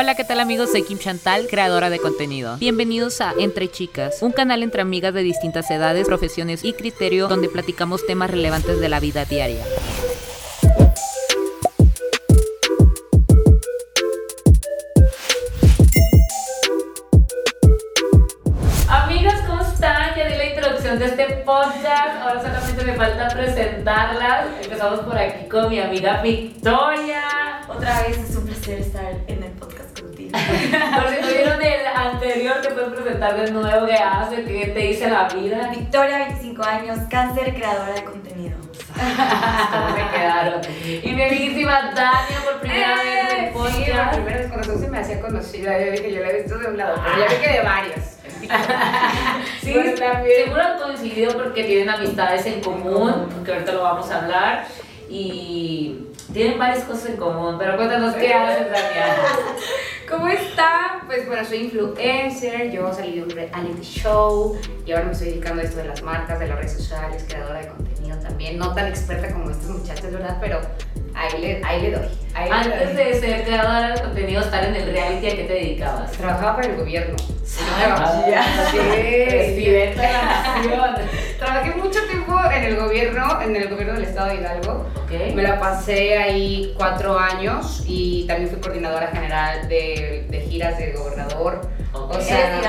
Hola, ¿qué tal amigos? Soy Kim Chantal, creadora de contenido. Bienvenidos a Entre Chicas, un canal entre amigas de distintas edades, profesiones y criterio donde platicamos temas relevantes de la vida diaria. Amigas, ¿cómo están? Ya di la introducción de este podcast. Ahora solamente me falta presentarlas. Empezamos por aquí con mi amiga Victoria. Otra vez es un placer estar en el podcast contigo. Por si no vieron el anterior, te puedes presentar de nuevo qué hace, qué te dice la vida. Victoria, 25 años, cáncer, creadora de contenido. ¿Cómo me quedaron? Y mi amiguísima Dania por primera vez en el Sí, la podcast. primera vez cuando se me hacía conocida, yo dije, yo la he visto de un lado, pero ya vi que de varios. Sí, Pues también. seguro han coincidido porque tienen amistades en común, que ahorita lo vamos a hablar. Y tienen varias cosas en común, pero cuéntanos qué haces, Dania. ¿Cómo está? Pues bueno, soy influencer, yo salí de un reality show y ahora me estoy dedicando a esto de las marcas, de las redes sociales, creadora de contenido también. No tan experta como estas muchachas, ¿verdad? Pero ahí le, ahí le doy. Ahí le Antes doy. de ser creadora de contenido, estar en el reality, ¿a qué te dedicabas? Trabajaba para el gobierno. Ah, Sí, Presidenta de la nación. Trabajé mucho tiempo en el gobierno, en el gobierno del estado de Hidalgo. Me la pasé ahí cuatro años y también fui coordinadora general de, de giras del gobernador. Ok. O sea, Eres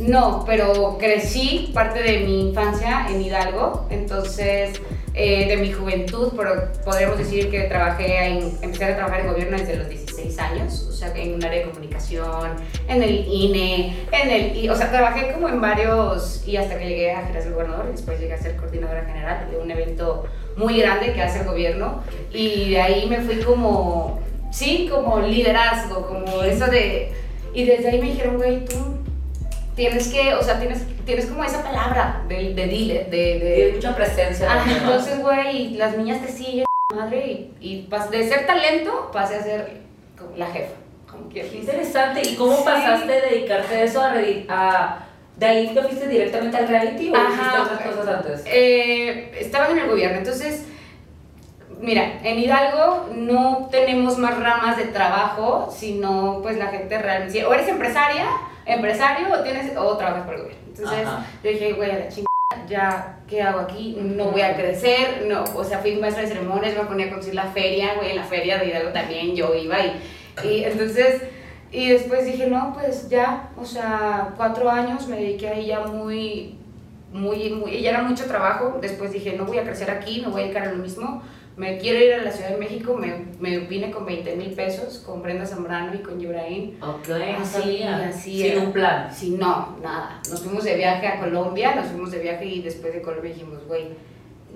no, pero crecí parte de mi infancia en Hidalgo, entonces eh, de mi juventud, pero podríamos decir que trabajé en, empecé a trabajar en gobierno desde los 16 años, o sea, en un área de comunicación, en el INE, en el, o sea, trabajé como en varios, y hasta que llegué a giras del gobernador, después llegué a ser coordinadora general de un evento muy grande que hace el gobierno, y de ahí me fui como, sí, como liderazgo, como eso de, y desde ahí me dijeron, güey, tú tienes que, o sea, tienes, tienes como esa palabra de, de dile, de, de, Tiene mucha presencia. Ah, entonces, güey, las niñas te siguen, madre, y, y pas- de ser talento pasé a ser la jefa, como Qué interesante. ¿Y cómo Sí. pasaste de dedicarte a eso a, a- ¿De ahí te fuiste directamente al reality o Ajá. hiciste otras cosas antes? Eh, estaban en el gobierno, entonces, mira, en Hidalgo no tenemos más ramas de trabajo, sino pues la gente realmente, si o eres empresaria, empresario, o, tienes, o trabajas por el gobierno. Entonces, Ajá. yo dije, güey, a la chingada, ya, ¿qué hago aquí? No voy a crecer, no, o sea, fui maestra de ceremonias, me ponía a conducir la feria, güey, en la feria de Hidalgo también yo iba y, y entonces, y después dije, no, pues ya, o sea, cuatro años me dediqué ahí ya muy, muy, muy, ya era mucho trabajo, después dije, no voy a crecer aquí, me voy a dedicar a lo mismo, me quiero ir a la Ciudad de México, me, me vine con 20 mil pesos, con Brenda Zambrano y con Ibrahim, Ok, Así, así Sin un plan. Sí, no, nada. Nos fuimos de viaje a Colombia, nos fuimos de viaje y después de Colombia dijimos, güey,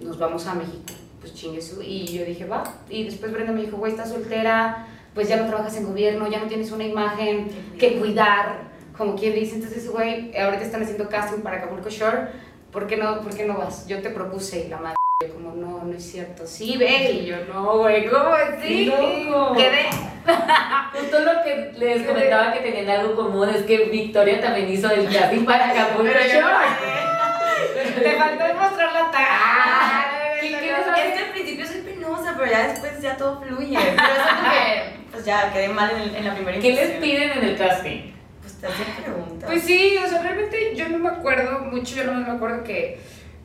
nos vamos a México. Pues chingue su. Y yo dije, va. Y después Brenda me dijo, güey, estás soltera, pues ya no trabajas en gobierno, ya no tienes una imagen que cuidar, como quien dice. Entonces, güey, ahorita están haciendo casting para Acapulco Shore, ¿por qué no, por qué no vas? Yo te propuse y la madre. Yo Como no, no es cierto. Sí, ve. Y yo, no, güey, ¿cómo así? loco. Quedé. Justo lo que les comentaba que tenían algo común es que Victoria también hizo el casting para Acapulco Pero yo no Shore. Te faltó mostrar la cara. ¿Qué no, quieres no, saber? Es que al principio soy penosa, pero ya después ya todo fluye. Pero eso porque pues ya quedé mal en, en la primera ¿Qué les piden en el casting? Pues te hacen preguntas. Pues sí, o sea, realmente yo no me acuerdo mucho, yo no me acuerdo que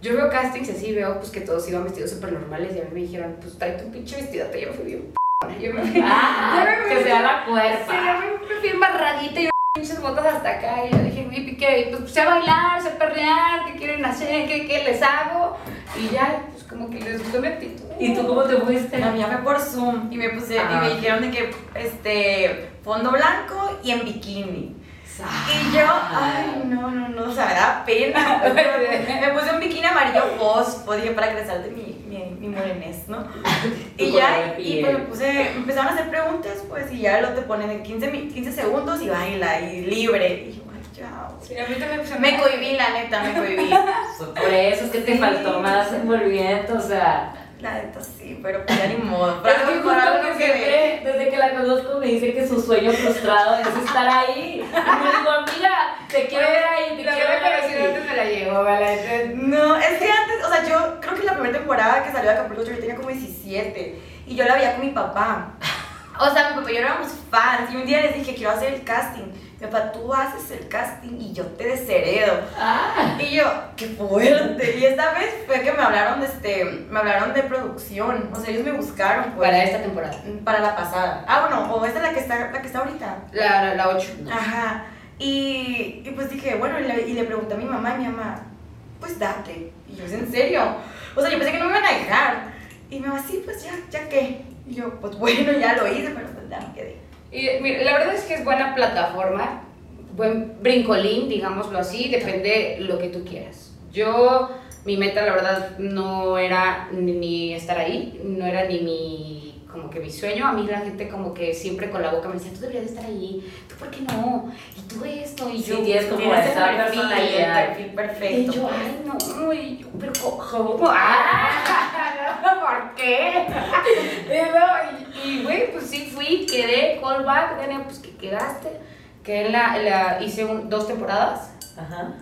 yo veo castings y así veo pues que todos iban vestidos súper normales y a mí me dijeron, pues trae tu pinche vestido, yo me fui bien p***. Yo me fui, Ah, yo me que fui- sea la Sí, cuerpa. yo me fui embarradita y pinches botas hasta acá y yo dije, ¿y qué? Pues sé bailar, sé perrear, ¿qué quieren hacer? ¿Qué, qué les hago? Y ya, pues como que les gustó mi actitud. ¿Y tú cómo te fuiste? La mía fue por Zoom y me puse y me dijeron de que este fondo blanco y en bikini. Y yo, ay, no, no, no, o sea, me da pena. Me puse un bikini amarillo fosfo, dije, para que resalte mi, mi, mi morenés, ¿no? Y ya, y pues me puse, me empezaron a hacer preguntas, pues, y ya lo te ponen en 15, mi- 15 segundos y baila, y libre. Y yo, ay, ya. Sí, a mí también Me cohibí, la neta, me cohibí. Por eso es que te faltó más envolvimiento, o sea. La neta sí, pero pues ya ni modo. Pero Para es que justo que siempre, desde que la conozco, me dice que su sueño frustrado es estar ahí. Y me digo, amiga, te quiero ver ahí, te La quiero ver ahí. antes me la llevo, llevo. No, es que antes, o sea, yo creo que la primera temporada que salió de Acapulco yo tenía como 17 y yo la veía con mi papá. O sea, mi papá y yo éramos fans. Y un día les dije, quiero hacer el casting. Papá, tú haces el casting y yo te desheredo. Ah, Y yo, qué fuerte. Y esta vez fue que me hablaron de este, me hablaron de producción. O sea, ellos me buscaron pues, Para esta temporada. para la pasada. Ah, bueno, o esta es la que está, la que está ahorita. La, la 8. Ajá. Y, y pues dije, bueno, y le, y le pregunté a mi mamá, y mi mamá, pues date. Y yo, ¿es en serio? O sea, yo pensé que no me iban a dejar. Y mi mamá, sí, pues ya, ya qué. Y yo, pues bueno, ya lo hice, pero pues ya me quedé. Y mira, la verdad es que es buena plataforma, buen brincolín, digámoslo así, depende lo que tú quieras. Yo, mi meta, la verdad, no era ni, estar ahí, no era ni mi, como que mi sueño. A mí la gente como que siempre con la boca me decía, tú deberías de estar ahí, tú por qué no, y tú esto, y Sí, yo... tienes como esa perfil, perfil Y perfecto. yo, ay, no, y yo, pero ¿cómo? ¡Ah! ¿Por qué? Y güey, pues sí fui, quedé, callback, Dani, pues que quedaste. Que en la, en la- hice un- dos temporadas. Ajá.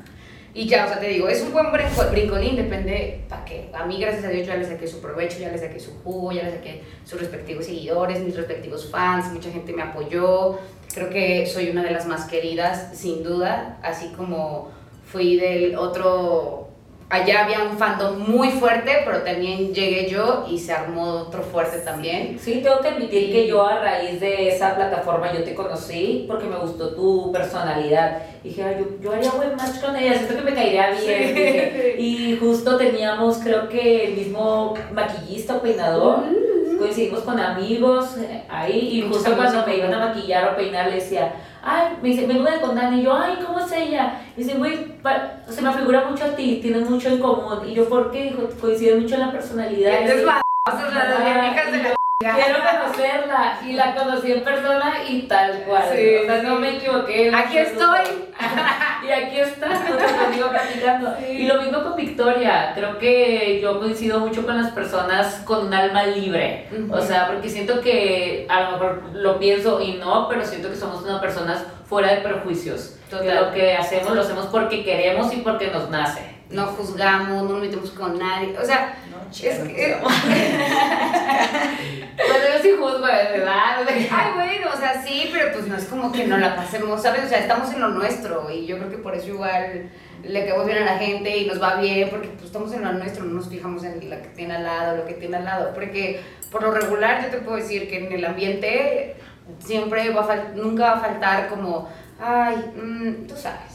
Y ya, o sea, te digo, es un buen brinco- brincolín, depende para qué. A mí, gracias a Dios, ya le saqué su provecho, ya le saqué su jugo, ya le saqué sus respectivos seguidores, mis respectivos fans, mucha gente me apoyó. Creo que soy una de las más queridas, sin duda, así como fui del otro... Allá había un fandom muy fuerte, pero también llegué yo y se armó otro fuerte también. Sí, tengo que admitir que yo a raíz de esa plataforma yo te conocí porque me gustó tu personalidad. Dije, "Ay, yo, yo haría buen match con ella, siento que me caería bien. Sí. Y justo teníamos, creo que el mismo maquillista o peinador. Coincidimos con amigos eh, ahí y Muchos justo amigos cuando me iban a maquillar o peinar le decía, ay, me dice, vengo de Condán y yo, ay, ¿cómo es ella? Y dice, güey, se me figura mucho a ti, tienen mucho en común. Y yo, ¿por qué? Dijo, coinciden mucho en la personalidad. Y Es así, más, las dinámicas de la Quiero conocerla y la conocí en persona y tal cual. Sí, o sea, no me equivoqué. Aquí estoy. y aquí está, contigo platicando. Y lo mismo con Victoria. Creo que yo coincido mucho con las personas con un alma libre. O sea, porque siento que a lo mejor lo pienso y no, pero siento que somos unas personas fuera de prejuicios. Total. Que lo que hacemos lo hacemos porque queremos y porque nos nace. No juzgamos, no nos metemos con nadie. O sea, No, es que. Pero yo sí juzgo, verdad. o sea, Ay, bueno, o sea, sí, pero pues no es como que no la pasemos, ¿sabes? O sea, estamos en lo nuestro y yo creo que por eso igual le quedamos bien a la gente y nos va bien porque pues estamos en lo nuestro, no nos fijamos en la que tiene al lado, lo que tiene al lado, porque por lo regular yo te puedo decir que en el ambiente siempre va a nunca va a faltar como, ay, mm, tú sabes.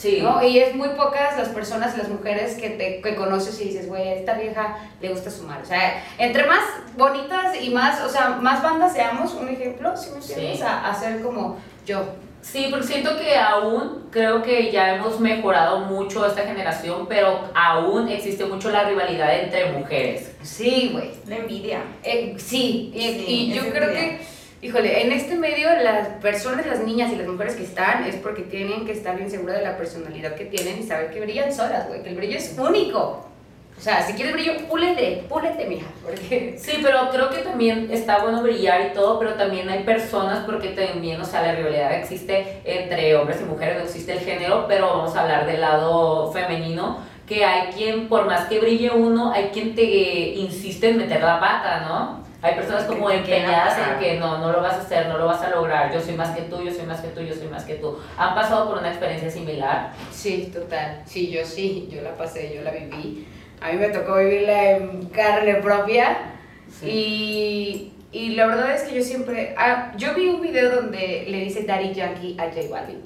Sí. ¿no? Y es muy pocas las personas, las mujeres que te que conoces y dices, güey, a esta vieja le gusta sumar. O sea, entre más bonitas y más, o sea, más bandas seamos, un ejemplo, si me entiendes, Sí. a, a ser como yo. Sí, porque siento que aún creo que ya hemos mejorado mucho esta generación, pero aún existe mucho la rivalidad entre mujeres. Sí, güey. La envidia. Eh, sí, y, Sí, y yo creo envidia. que, híjole, en este medio las personas, las niñas y las mujeres que están es porque tienen que estar bien seguras de la personalidad que tienen y saber que brillan solas, güey, que el brillo es único. O sea, si quieres brillo, púlete, púlete, mija, porque... Sí, pero creo que también está bueno brillar y todo, pero también hay personas, porque también, o sea, la rivalidad existe entre hombres y mujeres, no existe el género, pero vamos a hablar del lado femenino, que hay quien, por más que brille uno, hay quien te insiste en meter la pata, ¿no? Hay personas como empeñadas en que no, no lo vas a hacer, no lo vas a lograr, yo soy más que tú, yo soy más que tú, yo soy más que tú. ¿Han pasado por una experiencia similar? Sí, total. Sí, yo sí, yo la pasé, yo la viví. A mí me tocó vivirla en carne propia. Y, y la verdad es que yo siempre... ah, yo vi un video donde le dice Daddy Yankee a J Balvin.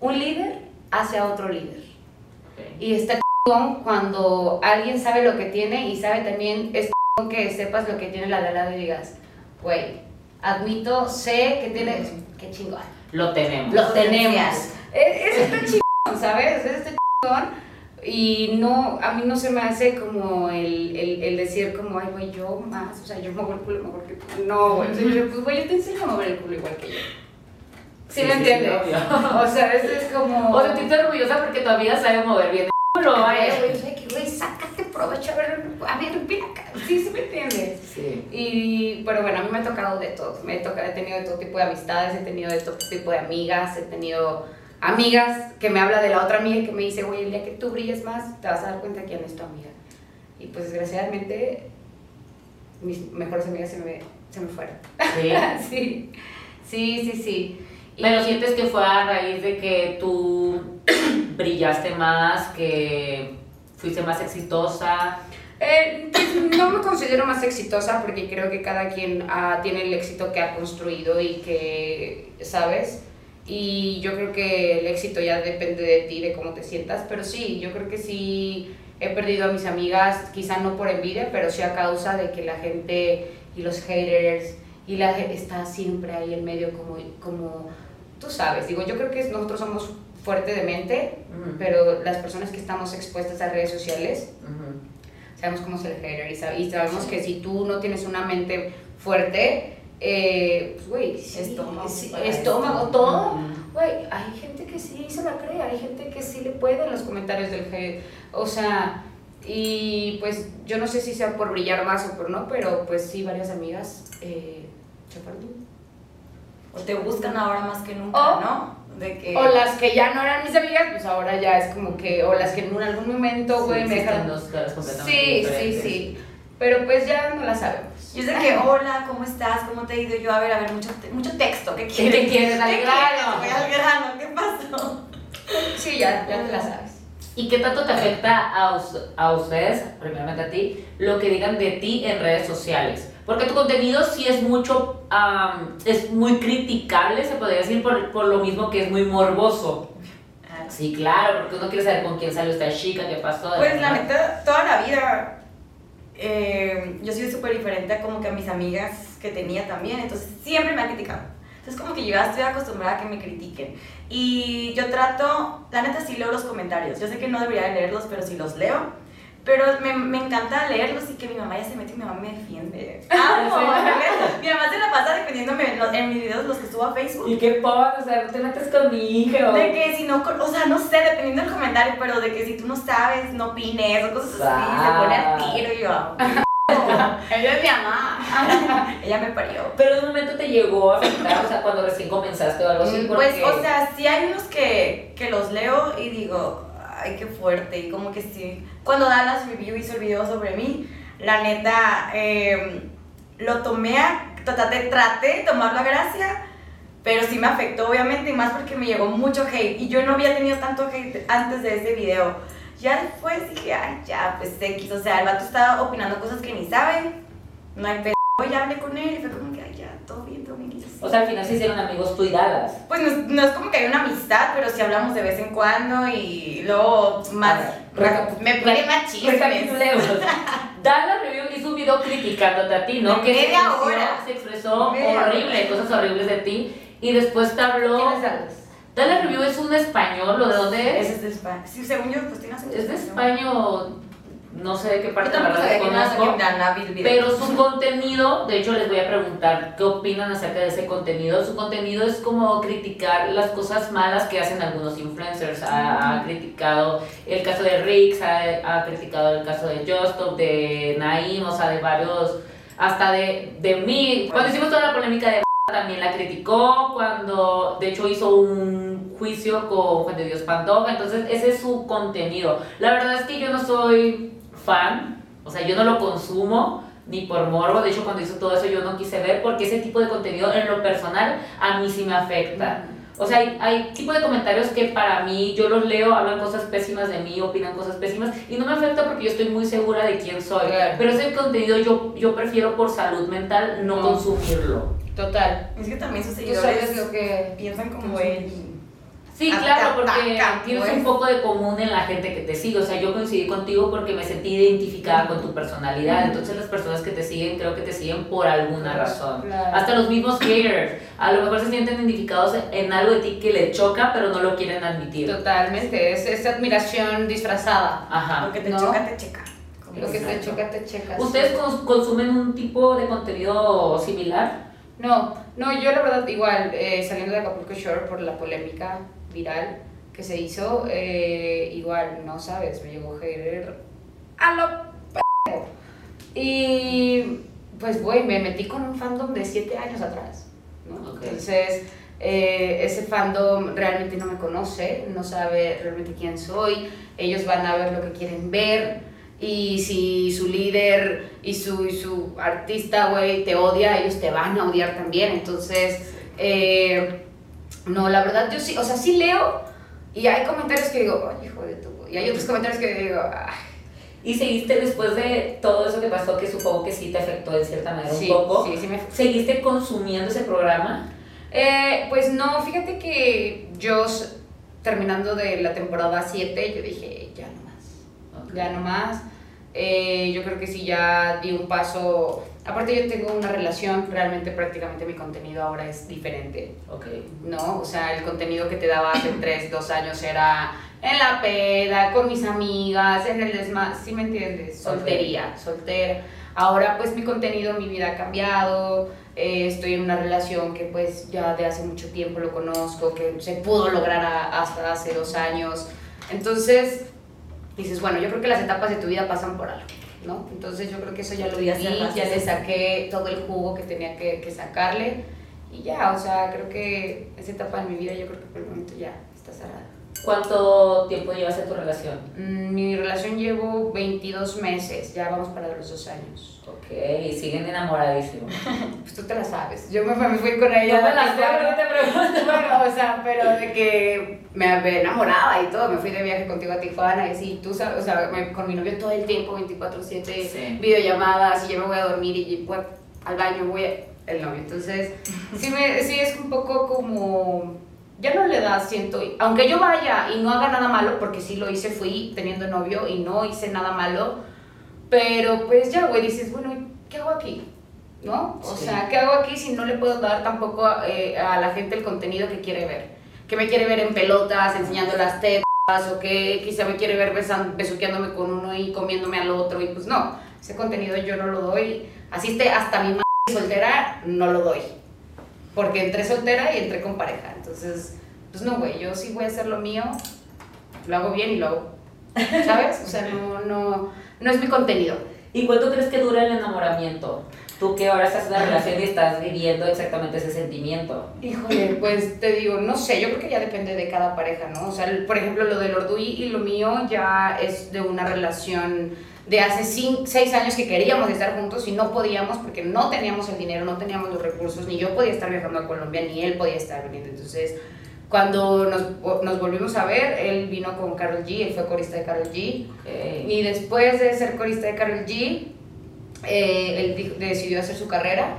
Un líder hace a otro líder. Y está cuando alguien sabe lo que tiene y sabe también, es chingón que sepas lo que tiene la de al lado y digas, güey, admito, sé que tienes... Qué chingón. Lo tenemos. Lo tenemos. Es, es este chingón, ¿sabes? Es este chingón. Y no, a mí no se me hace como el, el, el decir como, ay, güey, yo más, o sea, yo muevo el culo mejor que tú. No, güey, sea, yo, pues, güey, yo te enseño a mover el culo igual que yo. ¿Sí, me entiendes? obvio. o sea, esto es como... O sentirte orgullosa porque tu amiga sabe mover bien el culo, Ay, güey, sea, güey, sácate provecho, a ver, a ver, ven acá. Sí, sí me entiendes. Sí. Y, pero bueno, a mí me ha tocado de todo. Me he, tocado, he tenido de todo tipo de amistades, he tenido de todo tipo de amigas, he tenido amigas que me habla de la otra amiga y que me dice, güey, el día que tú brilles más, te vas a dar cuenta quién es tu amiga. Y pues desgraciadamente, mis mejores amigas se me, se me fueron. Sí. sí, sí, sí, sí. Y- Pero sientes que fue a raíz de que tú brillaste más, que fuiste más exitosa. Eh, pues, no me considero más exitosa porque creo que cada quien ah, tiene el éxito que ha construido y que, ¿sabes? Y yo creo que el éxito ya depende de ti, de cómo te sientas, pero sí, yo creo que sí he perdido a mis amigas, quizá no por envidia, pero sí a causa de que la gente y los haters y la gente está siempre ahí en medio como, como tú sabes, digo, yo creo que nosotros somos fuerte de mente, Ujú. pero las personas que estamos expuestas a redes sociales, Ujú. sabemos cómo es el hater y, sab- y sabemos que si tú no tienes una mente fuerte, eh, pues, güey, sí, Estómago sí, estómago, esto. todo. Güey, hay gente que sí se la cree, hay gente que sí le puede en los comentarios del hate. O sea, y pues yo no sé si sea por brillar más o por no, pero pues sí, varias amigas eh, se. O te buscan ahora más que nunca, O- ¿no? De que... O las que ya no eran mis amigas, pues ahora ya es como que, o las que en algún momento, güey, Sí, me dejaron. dos completamente Sí, sí, diferentes. sí. Pero pues ya no la sabemos. Yo sé que, hola, ¿cómo estás? ¿Cómo te ha ido? Yo, a ver, a ver, mucho, te- mucho texto. ¿Qué ¿Qué quieres? te quieres al ¿Qué grano? al grano, ¿qué pasó? Sí, ya, ya te la sabes. ¿Y qué tanto te afecta a, us- a ustedes, primeramente a ti, lo que digan de ti en redes sociales? Porque tu contenido sí es mucho, am, es muy criticable, se podría decir, por, por lo mismo que es muy morboso. Sí, claro, porque uno quiere saber con quién salió esta chica, qué pasó. Pues la neta, toda la vida eh, yo soy súper diferente a como que a mis amigas que tenía también, entonces siempre me han criticado. Entonces como que yo ya estoy acostumbrada a que me critiquen. Y yo trato, la neta sí leo los comentarios, yo sé que no debería de leerlos, pero sí los leo. Pero me, me encanta leerlos y que mi mamá ya se mete y mi mamá me defiende. ¡Amo! mi mamá se la pasa defendiéndome en, los- en mis videos, los que subo a Facebook. ¿Y qué pasa? O sea, no te metes con mi hija. De que si no, o sea, no sé, dependiendo del comentario, pero de que si tú no sabes, no opines o cosas así, se pone al tiro y yo. Ella es mi mamá. Ella me parió. Pero en un momento te llegó a afectar, o sea, cuando recién comenzaste o algo así. Pues, porque- o sea, sí hay unos que, que los leo y digo, ay, qué fuerte. Y como que sí. Cuando Dallas Review hizo el video sobre mí, la neta, eh, lo tomé. Traté, traté de tomarlo a gracia, pero sí me afectó, obviamente, y más porque me llegó mucho hate. Y yo no había tenido tanto hate antes de ese video. Ya después dije, ay, ya, pues X. O sea, el vato estaba opinando cosas que ni sabe. No hay pedo. Ya hablé con él y fue como que, ay, ya, todo bien, todo bien. O sea, al final se hicieron amigos tú y Dallas. Pues no, es- no es como que hay una amistad, pero sí hablamos de vez en cuando y luego más. Ver, me pide más chismes. Dallas Review hizo un video criticándote a ti, ¿no? Que se media expresó- hora. se expresó Media horrible, cosas horribles de ti. Y después te habló. ¿Quién es Dallas? Dallas Review es un español, ¿o de dónde es? Es de España. Sí, según yo, pues tiene Es de español. No sé de qué parte tampoco la desconozco. Pero su contenido, de hecho les voy a preguntar qué opinan acerca de ese contenido. Su contenido es como criticar las cosas malas que hacen algunos influencers. Ha, ha criticado el caso de Rix, ha, ha criticado el caso de Justop, de Naim, o sea, de varios, hasta de, de mí. Cuando hicimos toda la polémica de también la criticó, cuando de hecho hizo un juicio con Juan de Dios Pantoja, entonces ese es su contenido. La verdad es que yo no soy fan, o sea, yo no lo consumo ni por morbo, de hecho cuando hizo todo eso yo no quise ver porque ese tipo de contenido en lo personal a mí sí me afecta. O sea, hay, hay tipo de comentarios que para mí, yo los leo, hablan cosas pésimas de mí, opinan cosas pésimas y no me afecta porque yo estoy muy segura de quién soy. Claro. Pero ese contenido yo, yo prefiero por salud mental no No. consumirlo. Total. Es que también sus seguidores que... piensan como él. Sí, Ataca, claro, porque tienes pues. un poco de común en la gente que te sigue. O sea, yo coincidí contigo porque me sentí identificada con tu personalidad. Entonces, las personas que te siguen, creo que te siguen por alguna razón. Claro. Hasta los mismos haters. A lo mejor se sienten identificados en algo de ti que le choca, pero no lo quieren admitir. Totalmente, es esta admiración disfrazada. Ajá. Lo que te No. choca, te checa. Como Lo que te choca, te checas. ¿Ustedes cons- consumen un tipo de contenido similar? No, no, yo la verdad igual, eh, saliendo de Acapulco Shore por la polémica viral que se hizo, eh, igual, no sabes, me llegó hater a lo p***. Y pues, güey, me metí con un fandom de 7 años atrás, ¿no? Ok. Entonces, eh, ese fandom realmente no me conoce, no sabe realmente quién soy, ellos van a ver lo que quieren ver Y si su líder y su, y su artista, güey, te odia, ellos te van a odiar también. Entonces, eh, no, la verdad, yo sí, o sea, sí leo y hay comentarios que digo, ay, hijo de tu. Y hay otros comentarios que digo, ay. Y seguiste después de todo eso que pasó, que supongo que sí te afectó de cierta manera Sí, un poco. sí, sí me ¿Seguiste consumiendo ese programa? Eh, pues no, fíjate que yo terminando de la temporada 7, yo dije, ya no más, ya no más. Eh, yo creo que sí, ya di un paso. Aparte, yo tengo una relación, realmente prácticamente mi contenido ahora es diferente, Ok. ¿no? O sea, el contenido que te daba hace 3, 2 años era en la peda, con mis amigas, en el desma, ¿sí me entiendes? Soltería, soltera. Ahora, pues mi contenido, mi vida ha cambiado. eh, estoy en una relación que, pues, ya de hace mucho tiempo lo conozco, que se pudo lograr a- hasta hace dos años. Entonces, dices, bueno, yo creo que las etapas de tu vida pasan por algo, ¿no? Entonces, yo creo que eso ya lo cerraste ya le saqué todo el jugo que tenía que, que sacarle. Y ya, o sea, creo que esa etapa de mi vida, yo creo que por el momento ya está cerrada. ¿Cuánto tiempo llevas en tu relación? Mm, Mi relación llevo 22 meses, ya vamos para los dos años. Ok, siguen enamoradísimos. Pues tú te la sabes. Yo me, fui con ella. No me la sé, no te pregunto. Bueno, o sea, pero de que me, enamoraba y todo. Me fui de viaje contigo a Tijuana y así. Tú sabes, o sea, me- con mi novio todo el tiempo, 24-7, Sí. videollamadas. Y yo me voy a dormir y voy al baño, voy a- el novio. Entonces, sí, me, sí es un poco como. Ya no le da, siento. Aunque yo vaya y no haga nada malo, porque sí lo hice, fui teniendo novio y no hice nada malo. Pero pues ya, güey, dices, bueno, ¿y ¿qué hago aquí? ¿No? O Sí. sea, ¿qué hago aquí si no le puedo dar tampoco eh, a la gente el contenido que quiere ver? Que me quiere ver en pelotas, enseñando las tetas, o que quizá me quiere ver besan, besuqueándome con uno y comiéndome al otro, y pues no, ese contenido yo no lo doy. Así esté hasta mi madre soltera, no lo doy. Porque entré soltera y entré con pareja. Entonces, pues no, güey, yo sí voy a hacer lo mío, lo hago bien y lo hago. ¿Sabes? O sea, no, no, no es mi contenido. ¿Y cuánto crees que dura el enamoramiento? Tú que ahora estás en una relación y estás viviendo exactamente ese sentimiento. Híjole, pues te digo, no sé, yo creo que ya depende de cada pareja, ¿no? O sea, el- por ejemplo, lo del Orduy y lo mío ya es de una relación de hace cin- seis años que queríamos estar juntos y no podíamos porque no teníamos el dinero, no teníamos los recursos, ni yo podía estar viajando a Colombia, ni él podía estar viniendo. Entonces, cuando nos, nos volvimos a ver, él vino con Carol G, él fue corista de Carol G. Ok. Y después de ser corista de Carol G, eh, él decidió hacer su carrera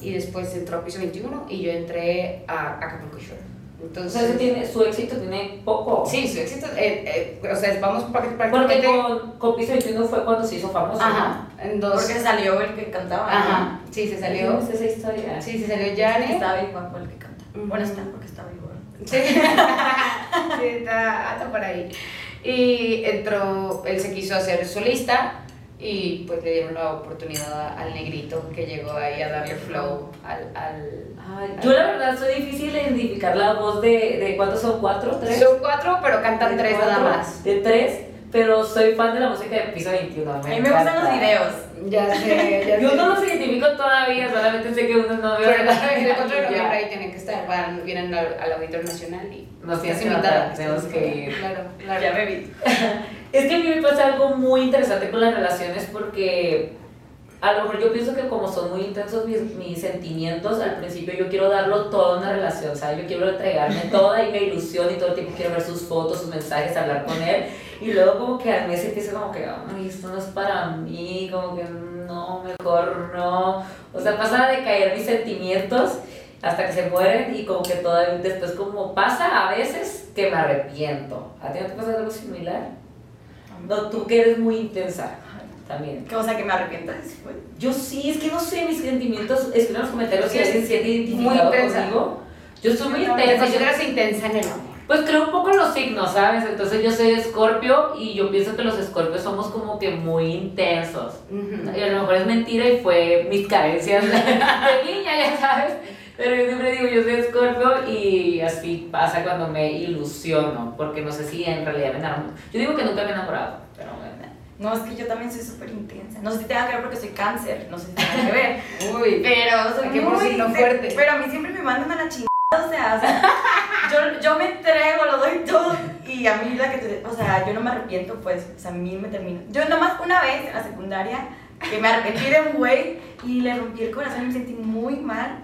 y después entró a Piso 21 y yo entré a Acapulco Shore. Entonces, ese tiene, su éxito tiene poco. sí, su éxito, eh, eh, o sea, vamos pra- Porque prácticamente... con, con Piso 21 fue cuando se hizo famoso. Ajá, en dos... Porque salió el que cantaba. Ajá, sí, se salió... ¿Cómo es esa historia? Sí, se salió. Janet. Estaba bien guapo el que canta. Bueno, está porque está vivo. Sí, Sí, está, anda por ahí. Y entró, él se quiso hacer solista y pues le dieron la oportunidad al negrito que llegó ahí a darle flow al... al Ay, yo la verdad soy difícil de identificar la voz de, de ¿cuántos son? ¿Cuatro? ¿Tres? Son cuatro, pero cantan De tres nada más. De tres, pero soy fan de la música de Piso 21. A mí me gustan los videos. Ya sé, ya Yo sé. no los identifico todavía, solamente sé que uno no veo. Pero el 4 de noviembre ahí tienen que estar, van, vienen al, al Auditorio Nacional y Nos tienes invitada. tenemos que ir. Claro, claro. Ya me vi. Es que a mí me pasa algo muy interesante con las relaciones porque a lo mejor yo pienso que como son muy intensos mis, mis sentimientos, al principio yo quiero darlo todo en una relación, ¿sabes? Yo quiero entregarme toda y me ilusión y todo el tiempo quiero ver sus fotos, sus mensajes, hablar con él y luego como que al mes empiezo como que, ay, esto no es para mí, como que no, mejor no. O sea, pasa de caer mis sentimientos hasta que se mueren y como que todavía después como pasa a veces que me arrepiento. ¿A ti no te pasa algo similar? No, tú que eres muy intensa también. ¿Qué cosa que me arrepiento después? Yo sí, es que no sé, mis sentimientos, escriban en los comentarios alguien se siente identificado conmigo. Yo soy muy Te intensa. yo- consideras intensa en el amor. pues creo un poco en los signos, ¿sabes? Entonces yo soy escorpio y yo pienso que los escorpios somos como que muy intensos. Y a lo mejor es mentira y fue mis carencias de, niña, ya sabes. Pero yo siempre digo, yo soy escorpio y así pasa cuando me ilusiono, porque no sé si en realidad me enamoro. Yo digo que nunca me he enamorado. No, es que yo también soy súper intensa. No sé si tenga que ver porque soy cáncer, no sé si tenga que ver. Uy, Pero soy muy inte- fuerte. Pero a mí siempre me mandan a la chingada, o sea, o sea, yo, yo me entrego, lo doy todo y a mí la que te, o sea, yo no me arrepiento, pues, o sea, a mí me termina. Yo nomás una vez en la secundaria que me arrepentí de un güey y le rompí el corazón y me sentí muy mal.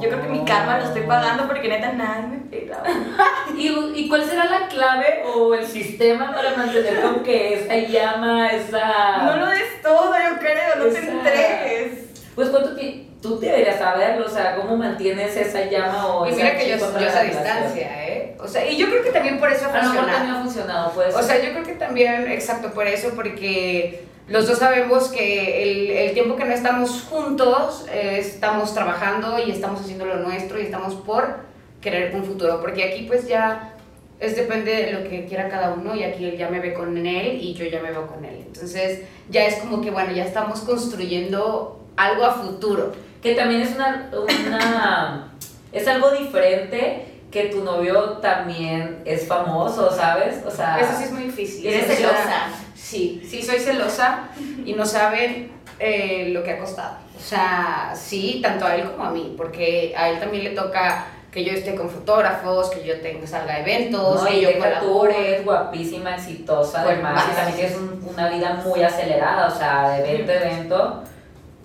Yo creo que mi karma lo estoy pagando porque neta nadie me pela. ¿Y, ¿Y cuál será la clave o el sistema para mantener con que esa llama, esa... No lo des todo, yo creo, no te entregues. Pues cuánto ti- tú deberías saberlo, o sea, cómo mantienes esa llama o Y mira que yo, yo esa distancia, ¿eh? O sea, y yo creo que también por eso ha A lo mejor funcionado. también ha funcionado, pues. O sea, yo creo que también, exacto, por eso, porque los dos sabemos que el, el tiempo que no estamos juntos, eh, estamos trabajando y estamos haciendo lo nuestro y estamos por querer un futuro, porque aquí pues ya es depende de lo que quiera cada uno y aquí él ya me ve con él y yo ya me veo con él. Entonces ya es como que, bueno, ya estamos construyendo algo a futuro. Que también es una, una es algo diferente que tu novio también es famoso, ¿sabes? O sea, Eso sí es muy difícil. Eres celosa. Sí, sí, soy celosa y no saben eh, lo que ha costado. O sea, sí, tanto a él como a mí, porque a él también le toca que yo esté con fotógrafos, que yo tenga, salga a eventos, no, que y yo tú, colabore. eres guapísima, exitosa, Pues, además, y también tienes un- una vida muy acelerada, o sea, de evento a evento.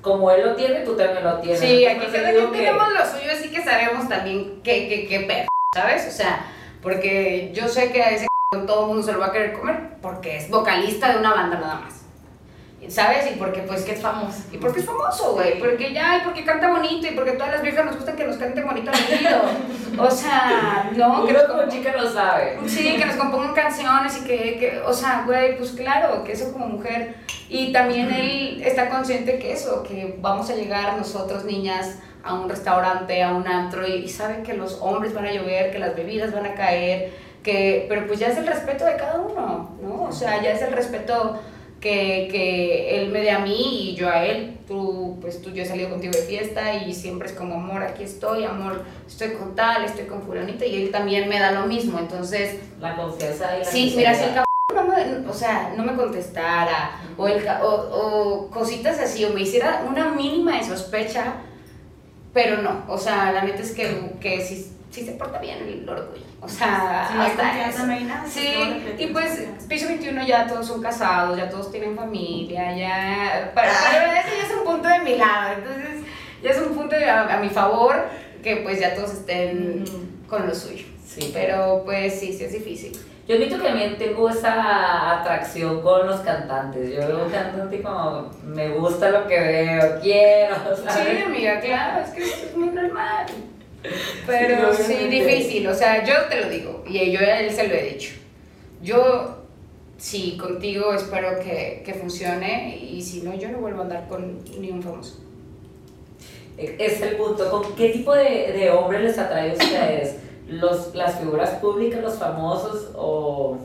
Como él lo tiene, tú también lo tienes. Sí, aquí cada quien que- tenemos lo suyo, así que sabemos también qué, qué, qué pedo, ¿sabes? O sea, porque yo sé que a ese todo el mundo se lo va a querer comer porque es vocalista de una banda nada más. ¿Sabes? Y porque pues Que es famoso. Y porque es famoso, güey. Porque ya, y porque canta bonito, y porque todas las viejas nos gustan que nos canten bonito al oído. O sea, no, que Uno nos como chica lo sabe. Sí, que nos compongan canciones y que, que, o sea, güey, pues claro, que eso como mujer. Y también él está consciente que eso, que vamos a llegar nosotros, niñas, a un restaurante, a un antro, y, y sabe que los hombres van a llover, que las bebidas van a caer, que, pero pues ya es el respeto de cada uno, ¿no? O sea, ya es el respeto que, que él me dé a mí y yo a él. Tú, pues tú, yo he salido contigo de fiesta y siempre es como, amor, aquí estoy, amor, estoy con tal, estoy con fulanita y él también me da lo mismo. Entonces, La confianza y la sí, mira, si el cabrón no me, o sea, no me contestara o, el, o, o cositas así o me hiciera una mínima de sospecha, pero no, o sea, la neta es que, que sí, sí se porta bien el orgullo. O sea, Si no hay hasta eso. no hay nada. Sí, y pues piso 21 ya todos son casados, ya todos tienen familia, ya... Pero, pero ese ya es un punto de mi lado, entonces ya es un punto de- a, a mi favor que pues ya todos estén con lo suyo. Sí, Pero pues sí, sí es difícil. Yo admito que también tengo esa atracción con los cantantes. Yo veo un cantante como me gusta lo que veo, quiero, ¿sabes? Sí, amiga, claro, es que es muy normal. Pero Sí, difícil, o sea, yo te lo digo, y yo a él se lo he dicho. Yo, sí, contigo espero que, que funcione, y si no, yo no vuelvo a andar con ni un famoso. Es el punto. ¿Con qué tipo de, de hombres les atrae a ustedes? Los, ¿Las figuras públicas, los famosos o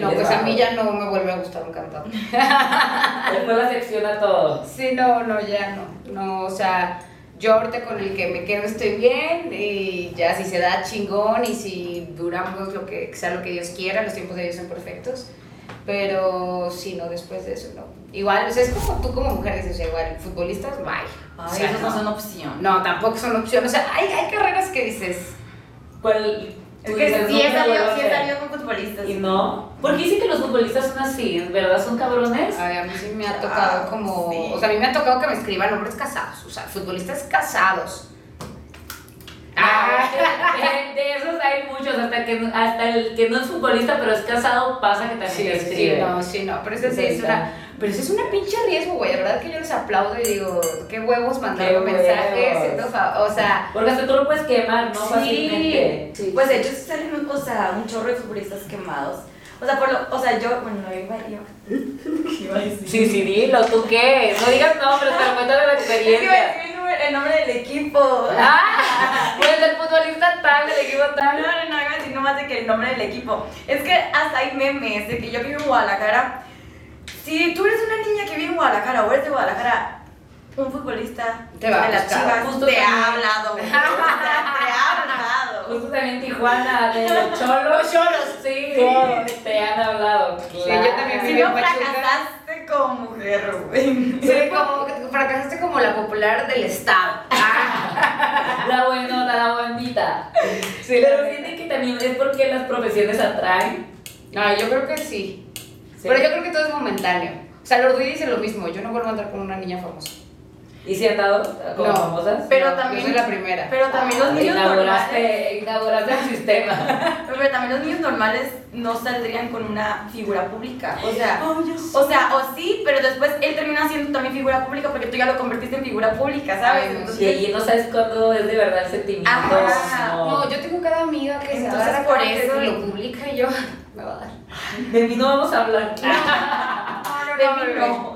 No, pues a mí bajos? ya no me vuelve a gustar un cantante. Después la sección a todo. Sí, no, no, ya no. No, o sea, yo ahorita con el que me quedo estoy bien y ya si se da chingón y si duramos lo que sea lo que Dios quiera, los tiempos de Dios son perfectos. Pero sí, no, después de eso no. Igual, o sea, es como tú como mujer dices, o sea, igual, futbolistas, bye. Ay, O sea, esas no son opción. No, tampoco son opciones. O sea, hay, hay carreras que dices, ¿Cuál? Es tú que sí sí con futbolistas. ¿Y no? ¿Por qué dicen que los futbolistas son así? ¿Verdad? ¿Son cabrones? ay, a mí sí me ha Ah, tocado como, sí. o sea, a mí me ha tocado que me escriban hombres casados, o sea, futbolistas casados. Ah, de, de esos hay muchos, hasta, que, hasta el que no es futbolista pero es casado pasa que también Sí, te sí, escribe. no, sí, no, pero eso sí Sí, es una, pero eso es una pinche riesgo, güey, la verdad que yo les aplaudo y digo, qué huevos mandar un mensaje, siendo o sea, Porque hasta tú lo puedes quemar, ¿no? Fácilmente. sí, Pues de hecho sí salen un- o sea, un chorro de futbolistas quemados. O sea, por lo, o sea, yo, bueno, no iba yo. ¿Qué iba a decir? Sí, sí, dilo, ¿tú qué? No digas nombres, pero cuéntame la Es que iba a experiencia. decir el nombre, el nombre del equipo. Ah, pues el futbolista tal, el equipo No, tal. no, no, iba a decir nomás de que el nombre del equipo. Es que hasta hay memes de que yo vivo en Guadalajara. Si tú eres una niña que vive en Guadalajara o eres de Guadalajara, un futbolista Te va a de las chivas Justo te ha hablado. te ha hablado. Justo también Tijuana, de los cholos. Los cholos. Sí, Sí. te han hablado. yo también Si viví en no Pachuca. fracasaste como mujer, güey. sí, como, fracasaste como la popular del estado. La buenota, la buenita. Sí, Pero sienten que también es porque las profesiones atraen. Ah, yo creo que sí. Pero yo creo que todo es momentáneo. O sea, Lord dice lo mismo. Yo no vuelvo a andar con una niña famosa. ¿Y si han dado como No. famosas? Pero No, también- Yo soy la primera. Pero también los niños normales. Inauguraste, el sistema. Pero también los niños normales no saldrían con una figura pública. O sea, Oh, o sea, o sí, pero después él termina siendo también figura pública porque tú ya lo convertiste en figura pública, ¿sabes? Ay, Y allí no sabes cuándo es de verdad el sentimiento. Ajá. no. No, yo tengo cada amiga que se Entonces, va a dar por eso- y lo publica y yo me va a dar. De mí no vamos a hablar. de mí no.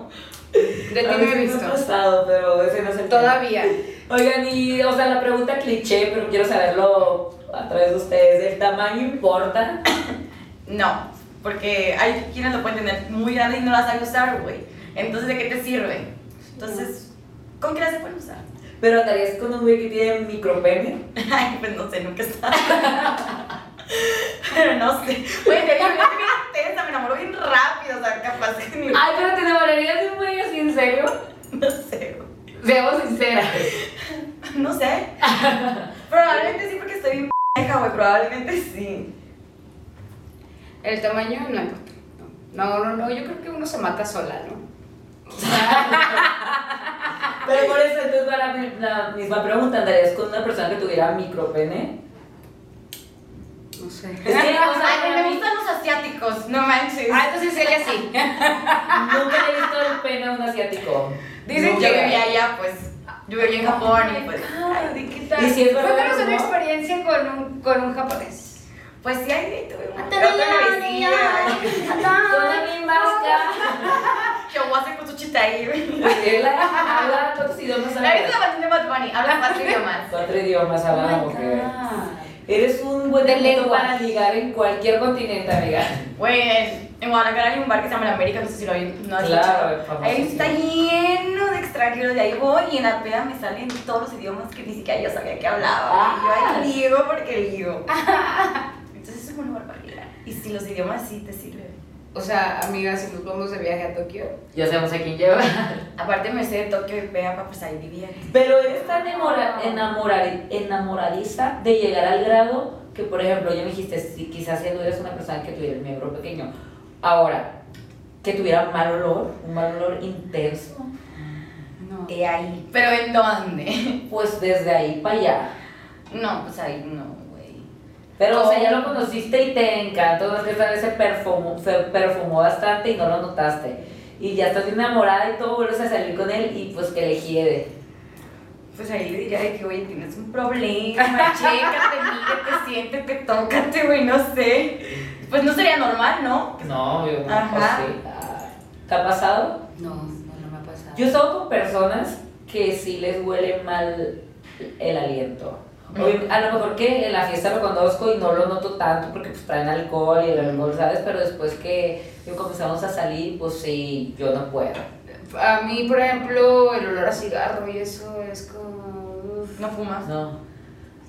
De ti no he visto. ha pasado, pero ese no es el tema. Todavía. Oigan, y, o sea, la pregunta cliché, pero quiero saberlo a través de ustedes. ¿El tamaño importa? No, porque hay quienes lo pueden tener muy grande y no la saben usar, güey. Entonces, ¿de qué te sirve? Entonces, ¿con qué la se pueden usar? ¿Pero andarías con un güey que tiene micropene? Ay, pues no sé, nunca está. Pero no sé. Güey, te digo, yo estoy bien intensa, me enamoro bien rápido, o sea, capaz que ni. Ay, pero te enamorarías de un güey así, ¿en serio? No sé, güey. Seamos sinceras. No sé. Probablemente sí, porque estoy bien pendeja, güey. Probablemente sí. El tamaño no importa. No, no, no. Yo creo que uno se mata sola, ¿no? Pero por eso, entonces, va la, la misma pregunta. ¿Andarías con una persona que tuviera micropene? No sé. Es que, o sea, Ay, para me mí, gustan los asiáticos, no manches. Ah, entonces ella sí. nunca le he visto el pene a un asiático. Dicen Nunca. Yo vivía allá, pues. Yo vivía en Japón y pues. Ay, ¿qué tal? ¿Y si es verdad una experiencia con un, con un japonés. Pues sí, ahí tuve una. Que con su chita ahí, güey. Él habla cuántos idiomas La viste habla. la canción de Bad Bunny, habla cuatro idiomas. Cuatro idiomas habla la mujer. Eres un buen elemento para ligar en cualquier continente, amiga. Güey, en, Guadalajara hay un bar que se llama La América, no sé si lo hay, no has Claro. Ahí está lleno de extranjeros, de ahí voy y en la peda me salen todos los idiomas que ni siquiera yo sabía que hablaba. Ah. Y yo ahí ligo porque ligo. Entonces es un buen lugar para ligar. Y si los idiomas sí te sirven. O sea, amiga, si nos vamos de viaje a Tokio. Ya sabemos a quién lleva. Aparte me sé de Tokio y Peapa, pues ahí vivía. Pero eres tan enamora- enamorar- enamoradiza de llegar al grado que, por ejemplo, ya me dijiste, si quizás si tú eres una persona que tuviera el miembro pequeño. Ahora, que tuviera mal olor, un mal olor intenso, No. De ahí. ¿Pero en dónde? pues desde ahí para allá. No, pues ahí no. Pero, o sea, ya lo conociste y te encantó, no es que esta vez se perfumó, se perfumó bastante y no lo notaste. Y ya estás enamorada y todo, vuelves a salir con él y pues que le hiede. Pues ahí le diría de que, oye, tienes un problema, chécate, mírate, siéntete, tócate, güey, no sé. Pues no sería normal, ¿no? No, yo no. Ajá. pues sí. ¿Te ha pasado? No, no, no me ha pasado. Yo he estado con personas que sí les huele mal el aliento. A lo mejor que en la fiesta lo conozco y no lo noto tanto porque pues traen alcohol y el alcohol, ¿sabes? Pero después que comenzamos a salir, pues sí, yo no puedo. A mí, por ejemplo, el olor a cigarro y eso es como. uf. No fumas. No.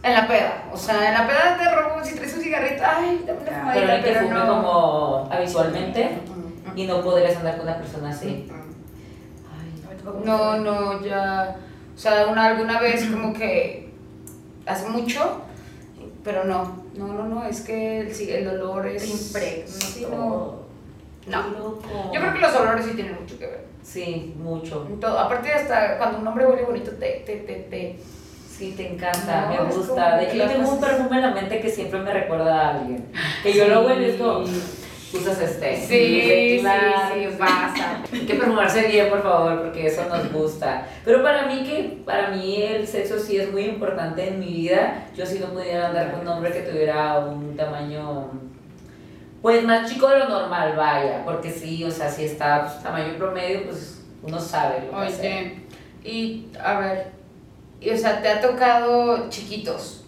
En la peda. O sea, en la peda te robo, si traes un cigarrito, ay, dame una Ah, fumadita, Pero hay que pero fume no. como habitualmente Mm, mm, y no podrías andar con una persona así. mm. Ay, No, no, ya. O sea, una, alguna vez como que hace mucho, pero no. No, no, no, es que el, el olor es. Te impregna Sí, no. No. Loco. Yo creo que los olores sí tienen mucho que ver. Sí, mucho. Todo. Aparte, hasta cuando un hombre huele bonito, te, te, te, te. Sí, te encanta, No, me gusta. De hecho, yo tengo un perfume en la mente que siempre me recuerda a alguien. Que yo lo huelo y es como, usas este. Sí, sí, claro. sí, pasa. Que perfumarse bien, por favor, porque eso nos gusta. Pero para mí, que para mí el sexo sí es muy importante en mi vida. Yo sí no pudiera andar con un hombre que tuviera un tamaño, pues más chico de lo normal, vaya. Porque sí, o sea, si está pues, tamaño promedio, pues uno sabe lo que hacer. Oye, y a ver, y, o sea, te ha tocado chiquitos.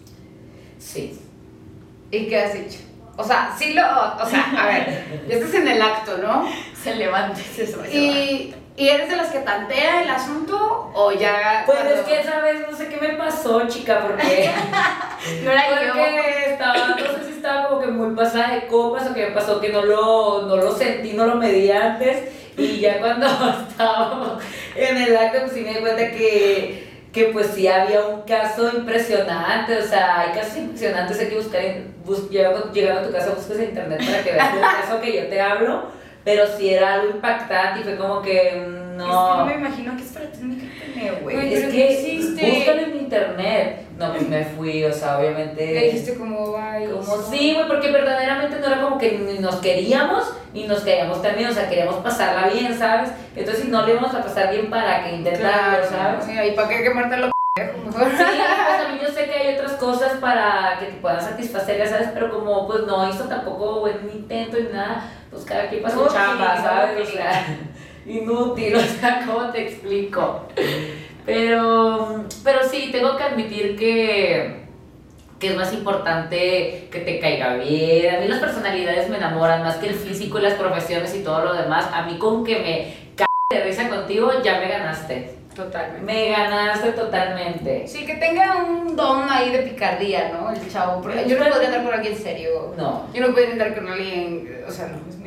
Sí. ¿Y qué has dicho? O sea, sí lo. O sea, a ver, ya estás en el acto, ¿no? Se levanta y se. ¿Y, ¿y eres de las que tantea el asunto o ya.? Pues cuando- es que, ¿sabes? No sé qué me pasó, chica, porque... No era yo. Porque estaba, no sé si estaba como que muy pasada de copas o qué me pasó que no lo, no lo sentí, no lo medí antes y ya cuando estábamos en el acto pues sí me di cuenta que que pues sí había un caso impresionante, o sea, hay casos impresionantes, hay que buscar, bus, llegando, llegando a tu casa buscas en internet para que veas el caso que yo te hablo, pero sí era algo impactante y fue como que mm, no. Es que no me imagino que es para ti un micrófono, güey. Es que ¿qué hiciste? búscalo en internet. No, pues me fui, o sea, obviamente. Le dijiste como, ay. Como sí, güey, porque verdaderamente no era como que ni nos queríamos ni nos queríamos también, o sea, queríamos pasarla bien, ¿sabes? Entonces, si no le íbamos a pasar bien, ¿para qué intentarlo, Claro, sabes? sí, ¿y para qué quemarte mejor? Sí, pues a mí yo sé que hay otras cosas para que te puedan satisfacer, ya sabes, pero como pues no hizo tampoco buen intento y nada, pues cada quien su Inútil, chamba, ¿sabes? O sea, inútil, o sea, ¿cómo te explico? Pero, pero sí, tengo que admitir que, que es más importante que te caiga bien. A mí las personalidades me enamoran más que el físico y las profesiones y todo lo demás. A mí con que me cae de risa contigo ya me ganaste. Totalmente. Me ganaste totalmente. Sí, que tenga un don ahí de picardía, ¿no? El chavo. Porque yo no podría andar con alguien serio. No. Yo no podría andar con alguien. O sea, no. Es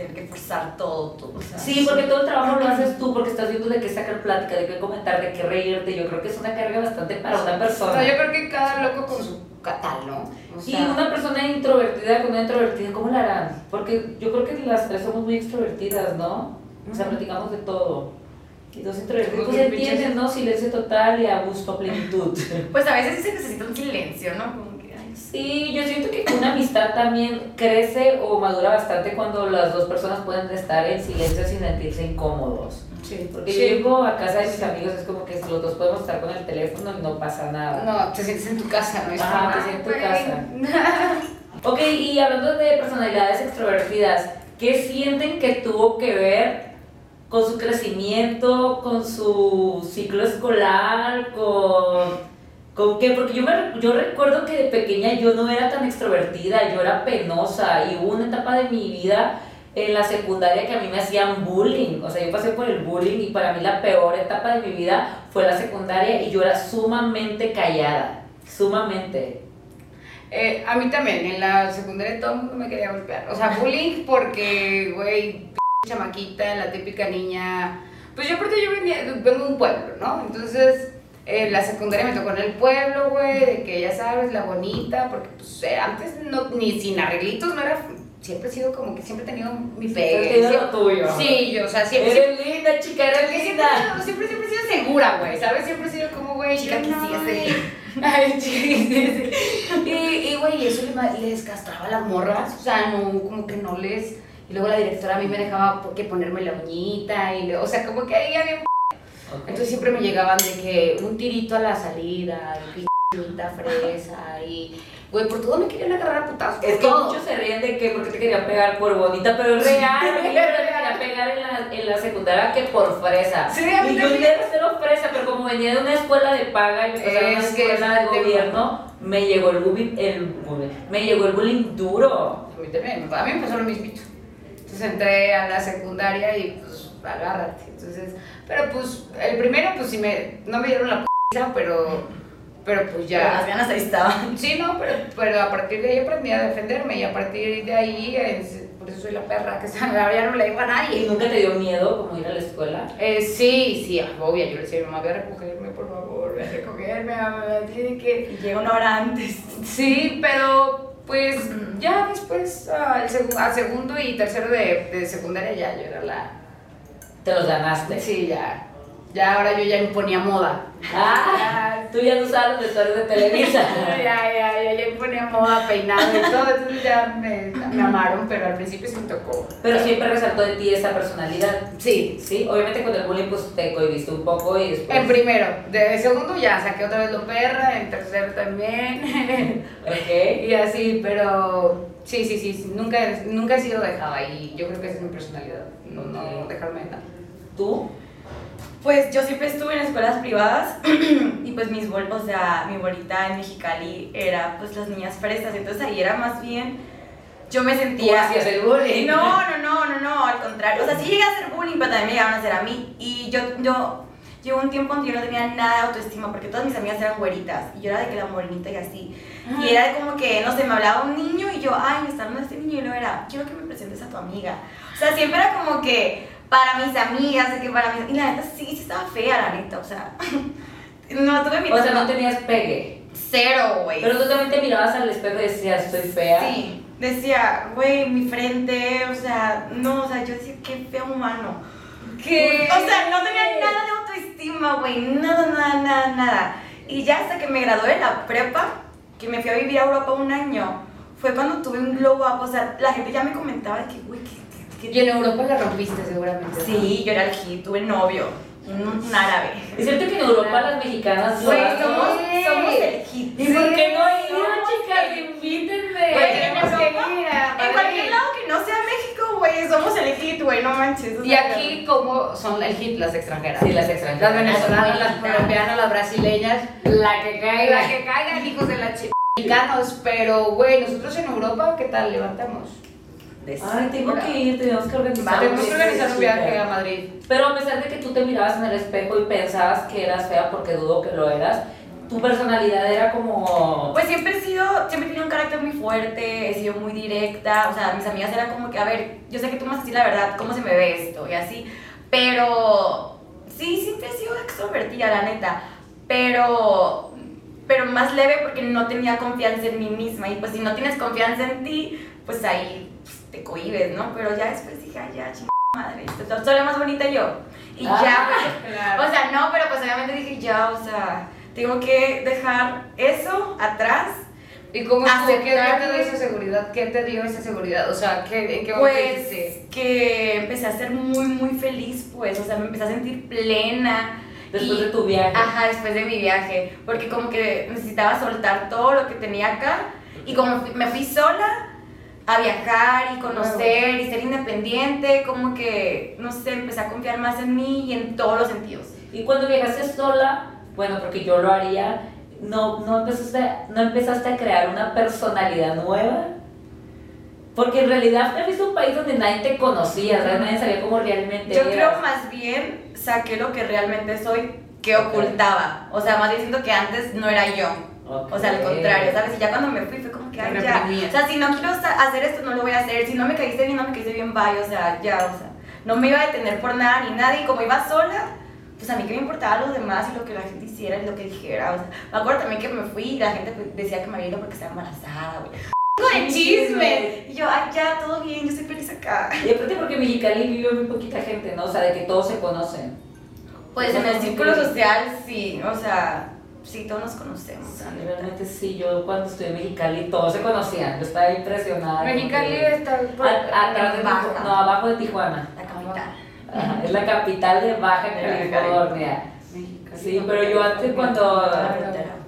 tener que forzar todo, todo. O sea, Sí, porque todo el trabajo lo haces tú, porque estás viendo de qué sacar plática, de qué comentar, de qué reírte. Yo creo que es una carga bastante para una O persona. sea, yo creo que cada loco con su catal, ¿no? O Y una persona introvertida con una introvertida, ¿cómo la harán? Porque yo creo que las tres somos muy extrovertidas, ¿no? O sea, platicamos de todo. Y dos introvertidos, pues entienden, ¿no? Silencio total y a gusto, a plenitud. Pues a veces sí se necesita un silencio, ¿no? Sí, yo siento que una amistad también crece o madura bastante cuando las dos personas pueden estar en silencio sin sentirse incómodos. sí. Porque Sí. yo llego a casa de mis amigos, es como que los dos podemos estar con el teléfono y no pasa nada. No, te sientes en tu casa, ¿no? Es Ajá, te sientes en güey. Ok, y hablando de personalidades extrovertidas, ¿qué sienten que tuvo que ver con su crecimiento, con su ciclo escolar, con... ¿Con qué? Porque yo, me, yo recuerdo que de pequeña yo no era tan extrovertida, yo era penosa y hubo una etapa de mi vida en la secundaria que a mí me hacían bullying, o sea, yo pasé por el bullying y para mí la peor etapa de mi vida fue la secundaria y yo era sumamente callada, sumamente. Eh, a mí también, en la secundaria todo el mundo me quería golpear. O sea, bullying porque, güey, chamaquita, la típica niña. Pues yo porque yo venía, vengo de un pueblo, ¿no? Entonces, eh, la secundaria me tocó en el pueblo, güey, de que ya sabes, la bonita, porque pues eh, antes no, ni sin arreglitos, no era. Siempre he sido como que siempre he tenido mi pegue. Siempre siempre- lo tuyo. Sí, yo, o sea, siempre. siempre Eres linda, chica, eres porque siempre, linda. siempre, siempre he sido segura, güey, ¿sabes? Siempre he sido como, güey, Chica, yo no. Ay, chica. Y, y, güey, eso le, les castraba a las morras, o sea, no, como que no les... Y luego la directora a mí me dejaba que ponerme la uñita, y o sea, como que ahí había... un Ok. Entonces siempre me llegaban de que un tirito a la salida, y pinta fresa, y... Güey, por todo me querían agarrar a putazos, Es que todo. muchos se ríen de que porque te querían pegar por bonita, pero es real. Me quería pegar en la, en la secundaria que por fresa. Sí, y yo era cero fresa, pero como venía de una escuela de paga y me pasaron a una Es que escuela de es gobierno, me llegó el bullying, el me llegó el bullying duro. A mí también, a mí me pasó lo mismito. Entonces entré a la secundaria y pues agárrate. Entonces, pero pues el primero pues sí me, no me dieron la p***, pero, pero pues Pero las ya. ganas ahí estaban. Sí, no, pero, pero a partir de ahí aprendí a defenderme y a partir de ahí, es- por eso soy la perra que se ya no le digo a ¿Y nadie. nunca te dio miedo como ir a la escuela? Eh, sí, sí, obvio, yo le decía a mi mamá, ve a recogerme, por favor, ve a recogerme, tiene que... Y llega una hora antes. Sí, pero pues ya después al segu- a segundo y tercero de, de secundaria ya yo era la... Te los ganaste. Sí, ya. Ya ahora yo ya imponía moda. Ah, tú ya no los vestuarios de Televisa. ya, ya, ya, ya imponía moda, peinado y todo, entonces ya me, me amaron, pero al principio sí me tocó. Pero siempre resaltó de ti esa personalidad. Sí, Sí, obviamente con el bullying pues te cohibiste un poco y después... en primero, de segundo ya saqué otra vez lo perra, en tercero también, Ok. y así, pero sí, sí, sí, nunca, nunca he sido dejada y yo creo que esa es mi personalidad, no, no dejarme. ¿Tú? Pues yo siempre estuve en escuelas privadas y pues mis bol, o sea, mi bolita en Mexicali era pues las niñas fresas, entonces ahí era más bien, yo me sentía... hacías el bullying. No, no, no, no, no, al contrario, o sea, sí llegué a hacer bullying, pero también me llegaban a hacer a mí y yo, yo, llegó un tiempo donde yo no tenía nada de autoestima porque todas mis amigas eran güeritas y yo era de que la morenita y así. Y era como que, no sé, me hablaba un niño y yo, ay, me está hablando este niño y luego era, quiero que me presentes a tu amiga. O sea, siempre era como que para mis amigas, de que para mis... Y la neta sí, sí estaba fea, la neta, o sea, No, tuve mi O sea, no tenías pegue. Cero, güey. Pero tú también te mirabas al espejo y decías, estoy fea. Sí, decía, güey, mi frente, o sea, no, o sea, yo decía, qué feo humano. ¿Qué? O sea, no tenía nada de autoestima, güey, nada, nada, nada, nada. Y ya hasta que me gradué de la prepa, que me fui a vivir a Europa un año, fue cuando tuve un glow up, o sea, la gente ya me comentaba que, güey, que, que, Y en Europa la rompiste seguramente. ¿no? Sí, yo era el hit, tuve novio, un, un árabe. Es cierto que en Europa las mexicanas Güey, son- somos, Sí. somos el hit. ¿Y por qué no he Sí, ido, chicas? Invítenme. Güey, tenemos que ir a En cualquier lado que no sea México, güey, somos el hit, güey, no manches. Y aquí, como son el hit las extranjeras? Sí, las extranjeras. Las venezolanas, las colombianas, las brasileñas, la que caiga. La que caigan, hijos de la ch... Mexicanos, pero güey, nosotros en Europa, ¿qué tal? Levantamos. Ay, tengo que ir, tenemos que organizar. Vamos, Tenemos que organizar un viaje a Madrid. Pero a pesar de que tú te mirabas en el espejo y pensabas que eras fea porque dudo que lo eras, tu personalidad era como... Pues siempre he sido, siempre he tenido un carácter muy fuerte, he sido muy directa, o sea, mis amigas eran como que, a ver, yo sé que tú me vas a decir la verdad, cómo se me ve esto y así, pero sí, siempre he sido extrovertida, la neta, pero, pero más leve porque no tenía confianza en mí misma y pues si no tienes confianza en ti, pues ahí te cohibes, ¿no? Pero ya después dije, ay, ya, chingada madre, soy la más bonita yo. Y Ah, ya, pues, o sea, no, pero pues obviamente dije, ya, o sea, tengo que dejar eso atrás. ¿Y cómo estuvo? ¿Qué te dio esa seguridad? ¿Qué te dio esa seguridad? O sea, ¿qué, ¿en qué momento Pues dijiste? que empecé a ser muy, muy feliz, pues, o sea, me empecé a sentir plena. Después y- de tu viaje. Ajá, después de mi viaje, porque como que necesitaba soltar todo lo que tenía acá y como me fui sola a viajar y conocer y ser independiente, como que, no sé, empecé a confiar más en mí y en todos los sentidos. Y cuando viajaste sola, bueno, porque yo lo haría, no, no, empezaste, no empezaste a crear una personalidad nueva. Porque en realidad te fuiste a un país donde nadie te conocía, ¿sabes? nadie sabía cómo realmente Yo eras. creo más bien saqué lo que realmente soy que ocultaba. O sea, más bien siento que antes no era yo. O sea, al contrario, ¿sabes? Y ya cuando me fui fue como que, ay, ya. O sea, si no quiero hacer esto, no lo voy a hacer. Si no me caíste bien, no me caíste bien, bye. O sea, ya, o sea, no me iba a detener por nada ni nadie. Y como iba sola, pues a mí que me importaba lo demás y lo que la gente hiciera y lo que dijera. O sea, me acuerdo también que me fui y la gente pues, decía que me había ido porque estaba embarazada, güey. de chisme. Y yo, ay, ya, todo bien, yo estoy feliz acá. Y aparte porque en Mexicali vive muy poquita gente, ¿no? O sea, de que todos se conocen. Pues en el círculo social, sí, o sea, sí, todos nos conocemos. Sí, realmente sí, yo cuando estuve en Mexicali todos se conocían, yo estaba impresionada. Mexicali porque- está por- A- atrás de Baja. Tijuana, no, abajo de Tijuana. La capital. Ajá, es la capital de Baja. California. Mexicali. Sí, pero yo antes cuando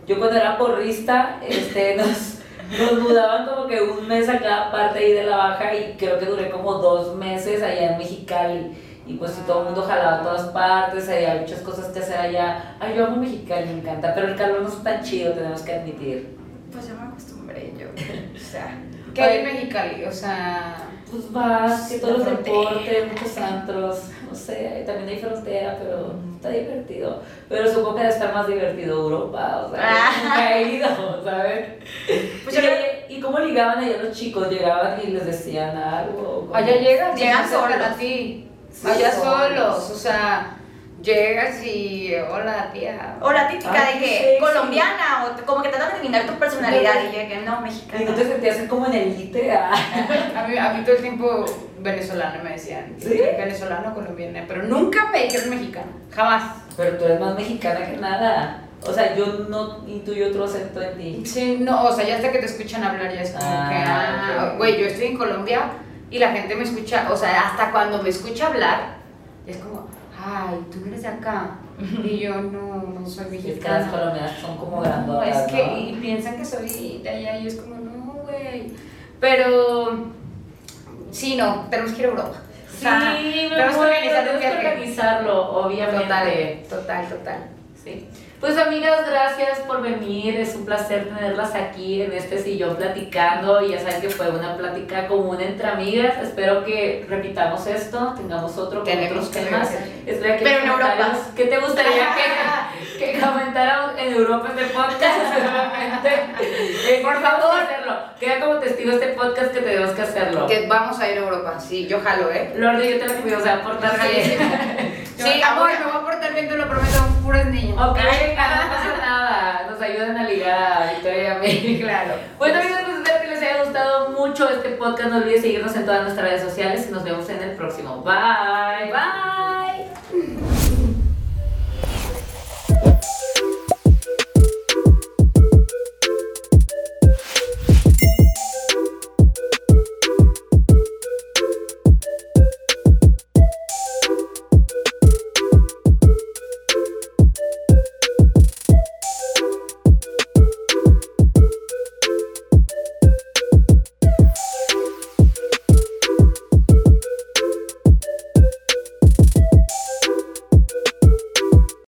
yo cuando era porrista, este, nos, nos mudaban como que un mes a cada parte ahí de la Baja y creo que duré como dos meses allá en Mexicali. Y pues sí, todo el mundo jalaba a todas partes, había muchas cosas que hacer allá. Ay, yo amo Mexicali, me encanta, pero el calor no es tan chido, tenemos que admitir. Pues yo me acostumbré, yo. O sea, ¿Qué hay en Mexicali? O sea, Pues vas, que todos los deportes, muchos antros, no sé, también hay frontera, pero está divertido. Pero supongo que debe estar más divertido Europa, o sea, Ah. nunca he ido, ¿sabes? Pues y, yo- ¿Y cómo ligaban allá los chicos? ¿Llegaban y les decían algo? ¿Cómo? allá Llegan acercan solos. a ti. Sí, allá solos. solos, o sea, llegas y hola tía. o la típica Ay, de que sí, sí. colombiana, o como que tratan de adivinar tu personalidad y yo que no, mexicana. ¿Y no te sentías como en el ITE? Ah. A mí, a mí todo el tiempo venezolano me decían. ¿Sí? Venezolano, colombiana, pero nunca me dijeron mexicano, jamás. Pero tú eres más mexicana que nada. O sea, yo no intuyo otro acento en ti. Sí, no, o sea, ya hasta que te escuchan hablar ya es como Ah, que, ah, güey, yo estoy en Colombia y la gente me escucha, o sea, hasta cuando me escucha hablar, es como, ay, tú no eres de acá. Y yo no, no soy Es que las mexicana. colombianas son como No, grandotas, es que, ¿no? y piensan que soy de allá y es como, no, güey. Pero, sí, no, tenemos que ir a Europa. O sea, Sí, me tenemos que muero, organizar un tenemos que organizarlo, obviamente. Total, total, total. Sí. Pues amigas, gracias por venir. Es un placer tenerlas aquí en este sillón platicando. Y ya saben que fue una plática común entre amigas. Espero que repitamos esto, tengamos otro con otros temas. que Pero en Europa. ¿Qué te gustaría que, que comentaran en Europa este podcast? Seguramente. Eh, Por favor. hacerlo. Queda como testigo este podcast que tenemos que hacerlo. Que vamos a ir a Europa, sí, yo jalo, ¿eh? Lordi, yo te lo pido, o sea, portar bien. Sí, amor, me voy a portar bien, te lo prometo. puros niños. Ok, no pasa nada. Nos ayudan a ligar a Victoria y a mí. Claro. Bueno, amigos, pues espero que les haya gustado mucho este podcast. No olviden seguirnos en todas nuestras redes sociales y nos vemos en el próximo. Bye. Bye.